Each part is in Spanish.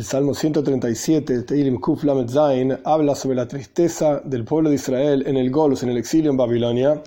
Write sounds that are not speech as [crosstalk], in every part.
El Salmo 137, Teilim Kuf Zain, habla sobre la tristeza del pueblo de Israel en el Golus, en el exilio en Babilonia,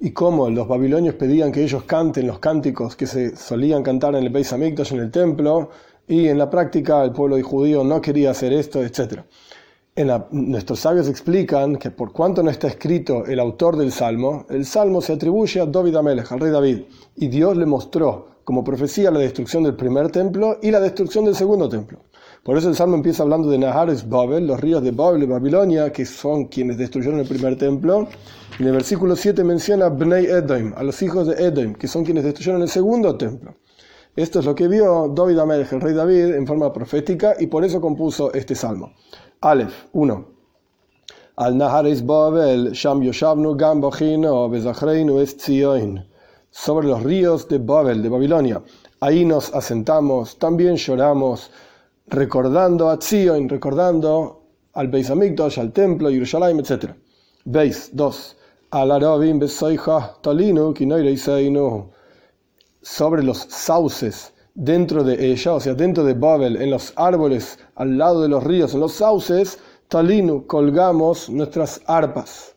y cómo los babilonios pedían que ellos canten los cánticos que se solían cantar en el Beis Hamikdash, en el templo, y en la práctica el pueblo judío no quería hacer esto, etc. En nuestros sabios explican que por cuanto no está escrito el autor del Salmo, el Salmo se atribuye a David Amelech, al rey David, y Dios le mostró como profecía la destrucción del primer templo y la destrucción del segundo templo. Por eso el Salmo empieza hablando de Nahares Babel, los ríos de Babel y Babilonia, que son quienes destruyeron el primer templo. En el versículo 7 menciona Bnei Edom, a los hijos de Edom, que son quienes destruyeron el segundo templo. Esto es lo que vio David Amelech, el rey David, en forma profética, y por eso compuso este salmo. Aleph 1. Al Nahares Babel, Sham Yoshavnu Gam Bezachreinu Es sobre los ríos de Babel, de Babilonia. Ahí nos asentamos, también lloramos, recordando a Zion, recordando al Beis Hamikdash, al templo, Jerusalén, etc. Beis 2. Al Talinu sobre los sauces dentro de ella, o sea, dentro de Babel, en los árboles, al lado de los ríos, en los sauces, Talinu, colgamos nuestras arpas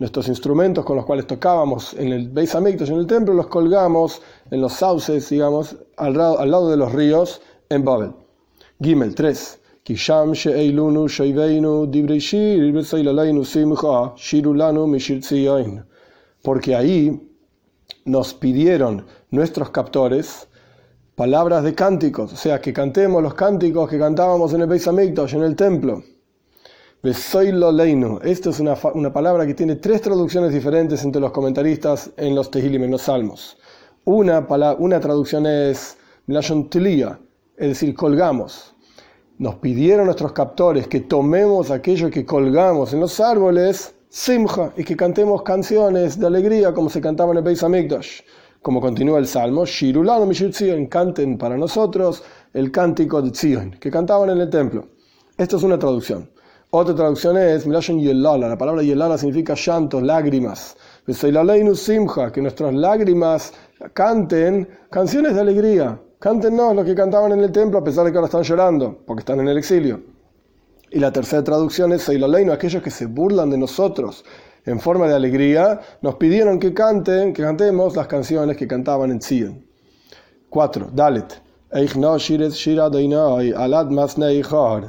nuestros instrumentos con los cuales tocábamos en el Beis Hamikdash, en el templo, los colgamos en los sauces, digamos, al lado, de los ríos en Babel. Gimel 3. Porque ahí nos pidieron nuestros captores palabras de cánticos, o sea, que cantemos los cánticos que cantábamos en el Beis Hamikdash, en el templo. Esta es una, palabra que tiene tres traducciones diferentes entre los comentaristas en los Tehilim, en los Salmos. Una, una traducción es es decir, colgamos. Nos pidieron nuestros captores que tomemos aquello que colgamos en los árboles, Simcha, y que cantemos canciones de alegría como se cantaban en el Beis Hamikdash. Como continúa el Salmo, Shirulano Mishir Tzion, canten para nosotros el cántico de Tzion, que cantaban en el templo. Esto es una traducción. Otra traducción es Yelala. La palabra Yelala significa llantos, lágrimas. Simcha, que nuestras lágrimas canten canciones de alegría. Cántenos lo que cantaban en el templo a pesar de que ahora están llorando, porque están en el exilio. Y la tercera traducción es Seilaleinu, aquellos que se burlan de nosotros en forma de alegría, nos pidieron que canten, que cantemos las canciones que cantaban en Sion. 4. Dalet.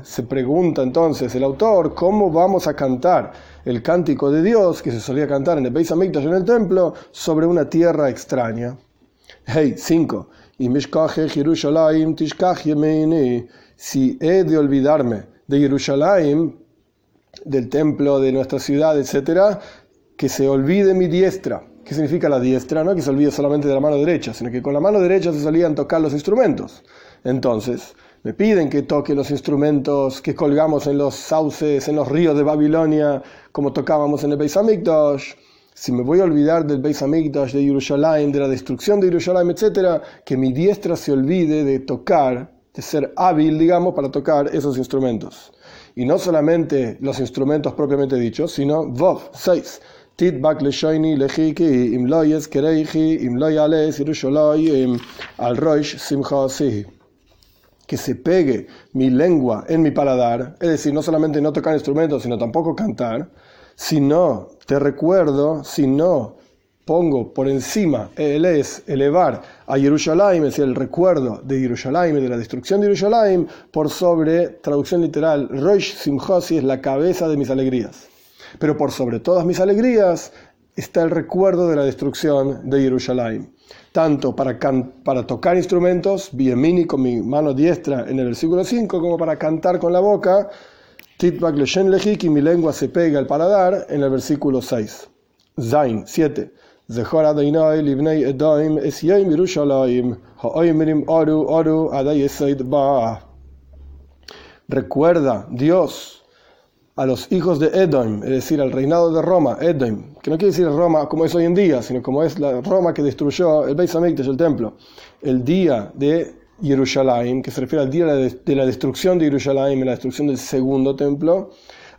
Se pregunta entonces el autor cómo vamos a cantar el cántico de Dios que se solía cantar en el Beis en el templo sobre una tierra extraña. Hey, 5. Si he de olvidarme de Jerusalén, del templo de nuestra ciudad, etc., que se olvide mi diestra. ¿Qué significa la diestra? No que se olvide solamente de la mano derecha, sino que con la mano derecha se solían tocar los instrumentos. Entonces, me piden que toque los instrumentos que colgamos en los sauces, en los ríos de Babilonia, como tocábamos en el Beis Hamikdash. Si me voy a olvidar del Beis Hamikdash, de Jerusalén, de la destrucción de Jerusalén, etc., que mi diestra se olvide de tocar, de ser hábil, digamos, para tocar esos instrumentos. Y no solamente los instrumentos propiamente dichos, sino Vov, 6 que se pegue mi lengua en mi paladar, es decir, no solamente no tocar instrumentos, sino tampoco cantar, si no te recuerdo, si no pongo por encima, él es elevar a Jerusalén, es decir, el recuerdo de Jerusalén, de la destrucción de Jerusalén, por sobre, traducción literal, Rosh Simchosi es la cabeza de mis alegrías. Pero por sobre todas mis alegrías está el recuerdo de la destrucción de Jerusalén. Tanto para, tocar instrumentos, biemini con mi mano diestra en el versículo 5, como para cantar con la boca, titbak leshen lejik y mi lengua se pega al paladar en el versículo 6. Zain 7. Recuerda, Dios, a los hijos de Edom, es decir, al reinado de Roma, Edom, que no quiere decir Roma como es hoy en día, sino como es la Roma que destruyó el Beis Hamikdash, el templo, el día de Jerusalén, que se refiere al día de la destrucción de Jerusalén la destrucción del segundo templo,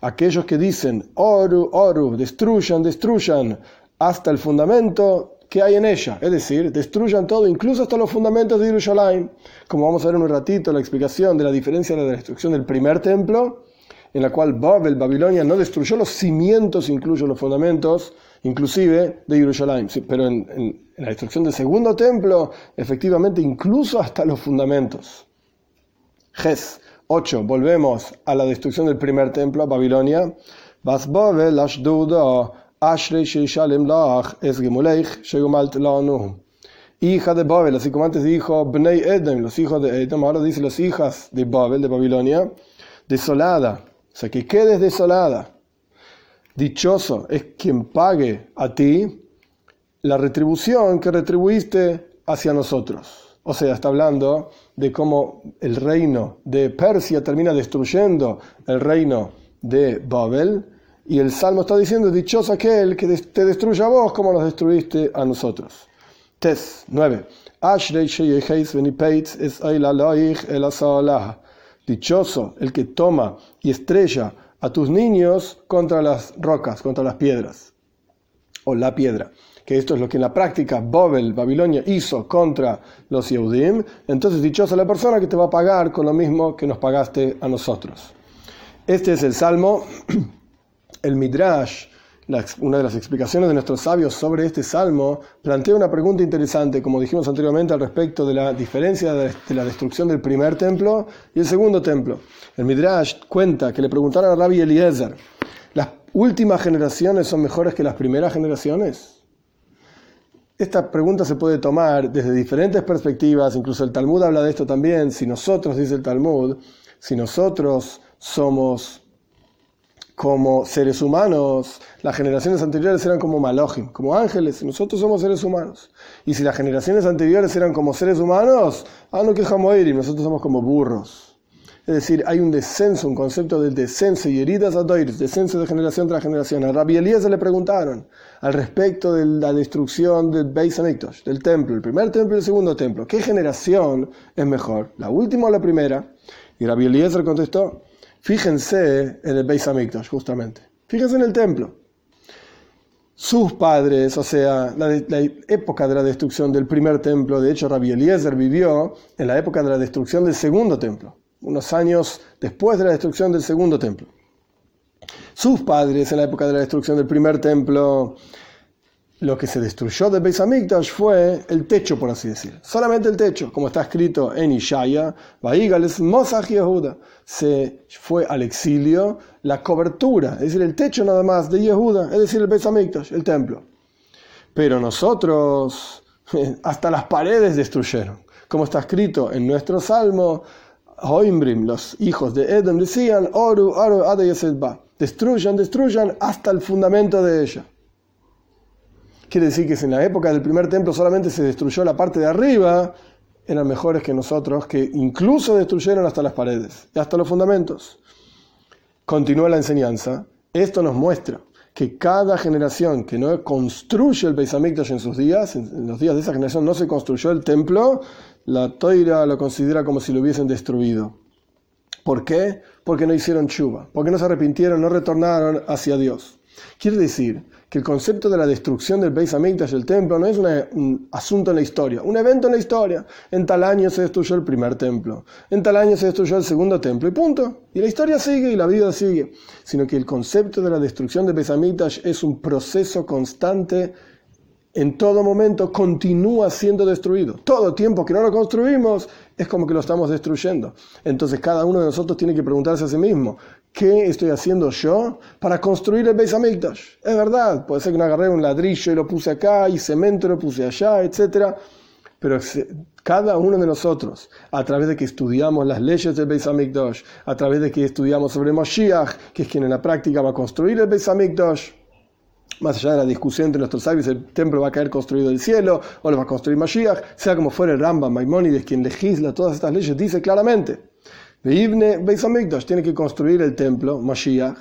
aquellos que dicen, Oru, Oru, destruyan, destruyan, hasta el fundamento, que hay en ella. Es decir, destruyan todo, incluso hasta los fundamentos de Jerusalén. Como vamos a ver en un ratito la explicación de la diferencia de la destrucción del primer templo, en la cual Babel, Babilonia, no destruyó los cimientos, incluso los fundamentos, inclusive de Jerusalén. Pero en, en la destrucción del segundo templo, efectivamente, incluso hasta los fundamentos. Ges 8. Volvemos a la destrucción del primer templo, a Babilonia. Hija de Babel, así como antes dijo Bnei Edom, los hijos de Edom, ahora dice las hijas de Babel, de Babilonia, desolada, o sea, que quedes desolada. Dichoso es quien pague a ti la retribución que retribuiste hacia nosotros. O sea, está hablando de cómo el reino de Persia termina destruyendo el reino de Babel. Y el Salmo está diciendo, dichoso aquel que te destruya a vos como nos destruiste a nosotros. Tes 9. Dichoso el que toma y estrella a tus niños contra las rocas, contra las piedras. O la piedra que esto es lo que en la práctica Babel, Babilonia, hizo contra los Yehudim, entonces dichosa la persona que te va a pagar con lo mismo que nos pagaste a nosotros. Este es el Salmo, [clears throat] el Midrash, una de las explicaciones de nuestros sabios sobre este Salmo, plantea una pregunta interesante, como dijimos anteriormente, al respecto de la diferencia de la destrucción del primer templo y el segundo templo. El Midrash cuenta que le preguntaron a Rabbi Eliezer, ¿las últimas generaciones son mejores que las primeras generaciones? Esta pregunta se puede tomar desde diferentes perspectivas, incluso el Talmud habla de esto también. Si nosotros, dice el Talmud, si nosotros somos como seres humanos, las generaciones anteriores eran como malojim, como ángeles, y nosotros somos seres humanos. Y si las generaciones anteriores eran como seres humanos, ah, no quejamos ir, y nosotros somos como burros. Es decir, hay un descenso, un concepto de descenso y heridas a doiris, descenso de generación tras generación. A Rabbi Elías le preguntaron al respecto de la destrucción del Beis Hamikdash, del templo, el primer templo y el segundo templo. ¿Qué generación es mejor, la última o la primera? Y Rabbi Eliezer contestó, fíjense en el Beis Hamikdash, justamente. Fíjense en el templo. Sus padres, o sea, la, la, época de la destrucción del primer templo, de hecho Rabbi Eliezer vivió en la época de la destrucción del segundo templo unos años después de la destrucción del segundo templo. Sus padres, en la época de la destrucción del primer templo, lo que se destruyó de Beis Hamikdash fue el techo, por así decir. Solamente el techo, como está escrito en Ishaya, Vaigales Mosach Yehuda. Se fue al exilio la cobertura, es decir, el techo nada más de Yehuda, es decir, el Beis Hamikdash, el templo. Pero nosotros, [laughs] hasta las paredes destruyeron. Como está escrito en nuestro salmo, Hoimbrim, los hijos de Edom, decían, Oru, Oru, destruyan, destruyan hasta el fundamento de ella. Quiere decir que si en la época del primer templo solamente se destruyó la parte de arriba, eran mejores que nosotros, que incluso destruyeron hasta las paredes y hasta los fundamentos. Continúa la enseñanza. Esto nos muestra que cada generación que no construye el Beis en sus días, en los días de esa generación no se construyó el templo, la Toira lo considera como si lo hubiesen destruido. ¿Por qué? Porque no hicieron chuva, porque no se arrepintieron, no retornaron hacia Dios. Quiere decir que el concepto de la destrucción del Beis Hamikdash, del templo, no es un asunto en la historia, un evento en la historia. En tal año se destruyó el primer templo, en tal año se destruyó el segundo templo, y punto. Y la historia sigue y la vida sigue. Sino que el concepto de la destrucción del Beis es un proceso constante en todo momento continúa siendo destruido. Todo tiempo que no lo construimos es como que lo estamos destruyendo. Entonces cada uno de nosotros tiene que preguntarse a sí mismo, ¿qué estoy haciendo yo para construir el Beis Hamikdash? Es verdad, puede ser que no agarré un ladrillo y lo puse acá y cemento lo puse allá, etc. Pero cada uno de nosotros, a través de que estudiamos las leyes del Beis Hamikdash, a través de que estudiamos sobre Moshiach, que es quien en la práctica va a construir el Beis Hamikdash, más allá de la discusión entre nuestros sabios, el templo va a caer construido del cielo o lo va a construir Mashiach, sea como fuera el Rambam, Maimónides, quien legisla todas estas leyes, dice claramente, Tiene que construir el templo, Mashiach.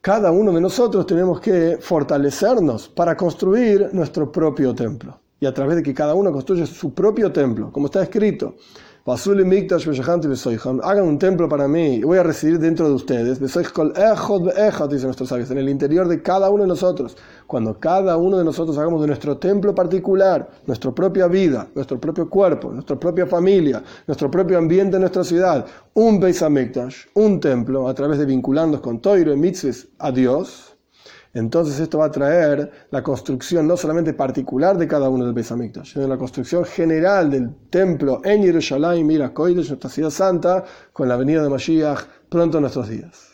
Cada uno de nosotros tenemos que fortalecernos para construir nuestro propio templo. Y a través de que cada uno construya su propio templo, como está escrito, Hagan un templo para mí y voy a residir dentro de ustedes. Dicen nuestros sabios, en el interior de cada uno de nosotros. Cuando cada uno de nosotros hagamos de nuestro templo particular, nuestra propia vida, nuestro propio cuerpo, nuestra propia familia, nuestro propio ambiente en nuestra ciudad, un Beis Hamikdash, un templo, a través de vincularnos con Toiro y Mitzvahs a Dios, entonces esto va a traer la construcción no solamente particular de cada uno del Beis Hamikdash, sino la construcción general del templo en Yerushalayim, Mira Koidesh, nuestra ciudad santa, con la venida de Mashiach pronto en nuestros días.